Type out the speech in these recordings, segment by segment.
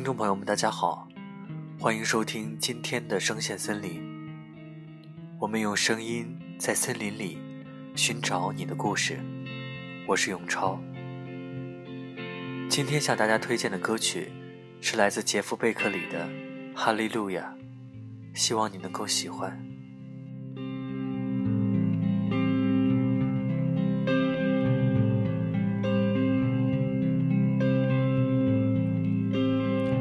听众朋友们，大家好，欢迎收听今天的声线森林。我们用声音在森林里寻找你的故事。我是永超。今天向大家推荐的歌曲是来自杰夫贝克里的《哈利路亚》，希望你能够喜欢。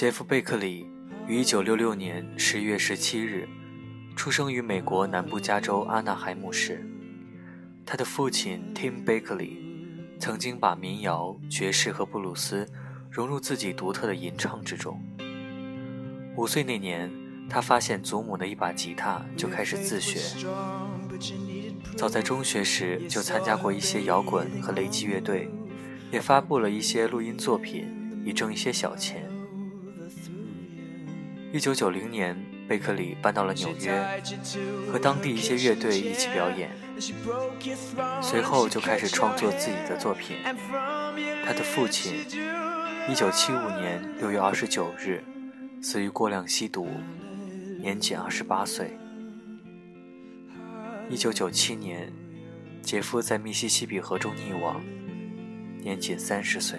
杰夫·贝克里于1966年10月17日出生于美国南部加州阿纳海姆市。他的父亲 Tim Bakley 曾经把民谣、爵士和布鲁斯融入自己独特的吟唱之中。五岁那年，他发现祖母的一把吉他，就开始自学。早在中学时就参加过一些摇滚和雷击乐队，也发布了一些录音作品，以挣一些小钱。一九九零年，贝克里搬到了纽约，和当地一些乐队一起表演。随后就开始创作自己的作品。他的父亲，一九七五年六月二十九日死于过量吸毒，年仅二十八岁。一九九七年，杰夫在密西西比河中溺亡，年仅三十岁。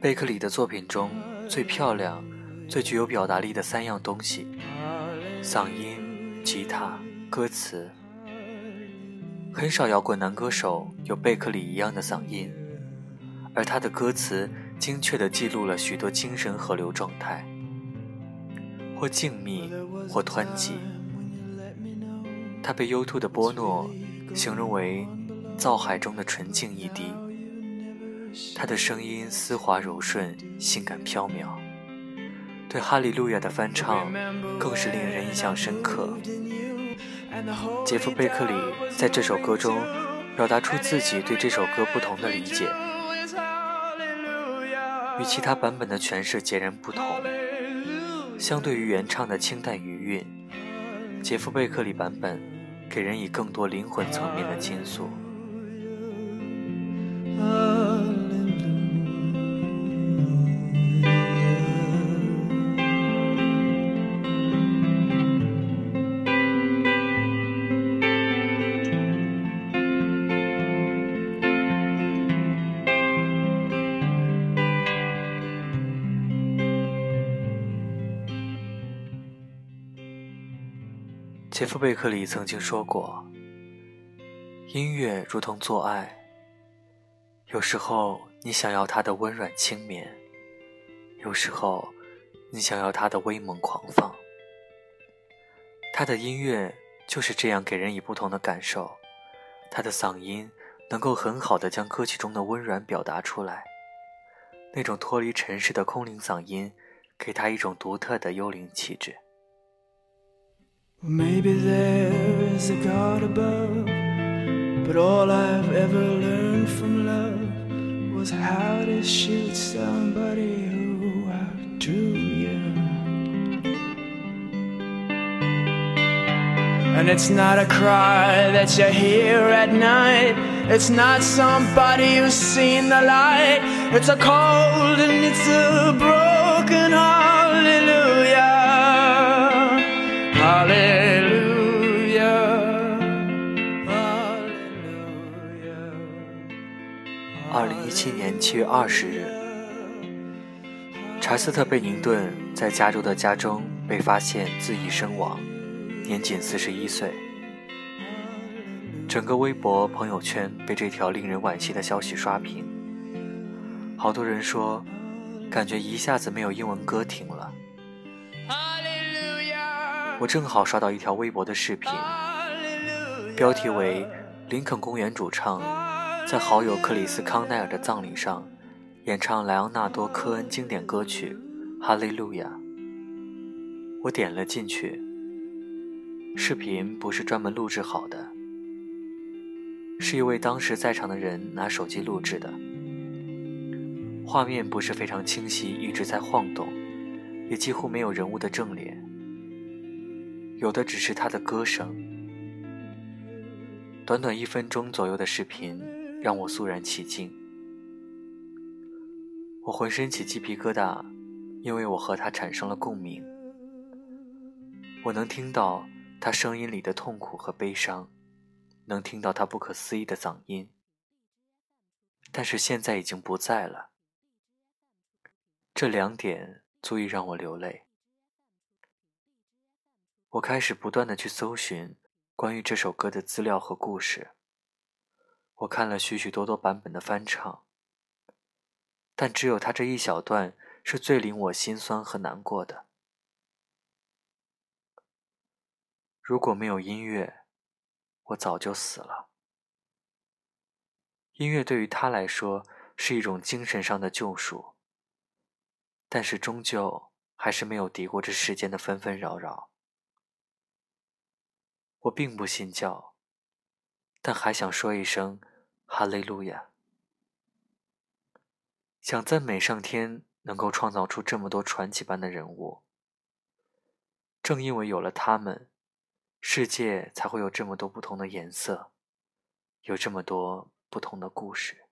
贝克里的作品中最漂亮、最具有表达力的三样东西：嗓音、吉他、歌词。很少摇滚男歌手有贝克里一样的嗓音，而他的歌词精确地记录了许多精神河流状态，或静谧，或湍急。他被 U2 的波诺形容为造海中的纯净一滴。他的声音丝滑柔顺，性感飘渺。对《哈利路亚》的翻唱更是令人印象深刻。杰夫·贝克里在这首歌中表达出自己对这首歌不同的理解，与其他版本的诠释截然不同。相对于原唱的清淡余韵，杰夫·贝克里版本给人以更多灵魂层面的倾诉。杰夫·贝克里曾经说过：“音乐如同做爱，有时候你想要它的温软轻绵，有时候你想要它的威猛狂放。他的音乐就是这样给人以不同的感受。他的嗓音能够很好的将歌曲中的温软表达出来，那种脱离尘世的空灵嗓音，给他一种独特的幽灵气质。” Maybe there is a God above, but all I've ever learned from love was how to shoot somebody who outdrew you. And it's not a cry that you hear at night. It's not somebody who's seen the light. It's a cold and it's a 七月二十日，查斯特·贝宁顿在加州的家中被发现自缢身亡，年仅四十一岁。整个微博朋友圈被这条令人惋惜的消息刷屏，好多人说，感觉一下子没有英文歌听了。我正好刷到一条微博的视频，标题为“林肯公园主唱在好友克里斯康奈尔的葬礼上演唱莱昂纳多科恩经典歌曲《哈利路亚》”。我点了进去，视频不是专门录制好的，是一位当时在场的人拿手机录制的，画面不是非常清晰，一直在晃动，也几乎没有人物的正脸。有的只是他的歌声。短短一分钟左右的视频让我肃然起敬，我浑身起鸡皮疙瘩，因为我和他产生了共鸣。我能听到他声音里的痛苦和悲伤，能听到他不可思议的嗓音，但是现在已经不在了。这两点足以让我流泪。我开始不断的去搜寻关于这首歌的资料和故事。我看了许许多多版本的翻唱，但只有他这一小段是最令我心酸和难过的。如果没有音乐，我早就死了。音乐对于他来说是一种精神上的救赎，但是终究还是没有敌过这世间的纷纷扰扰。我并不信教，但还想说一声哈利路亚，想赞美上天能够创造出这么多传奇般的人物。正因为有了他们，世界才会有这么多不同的颜色，有这么多不同的故事。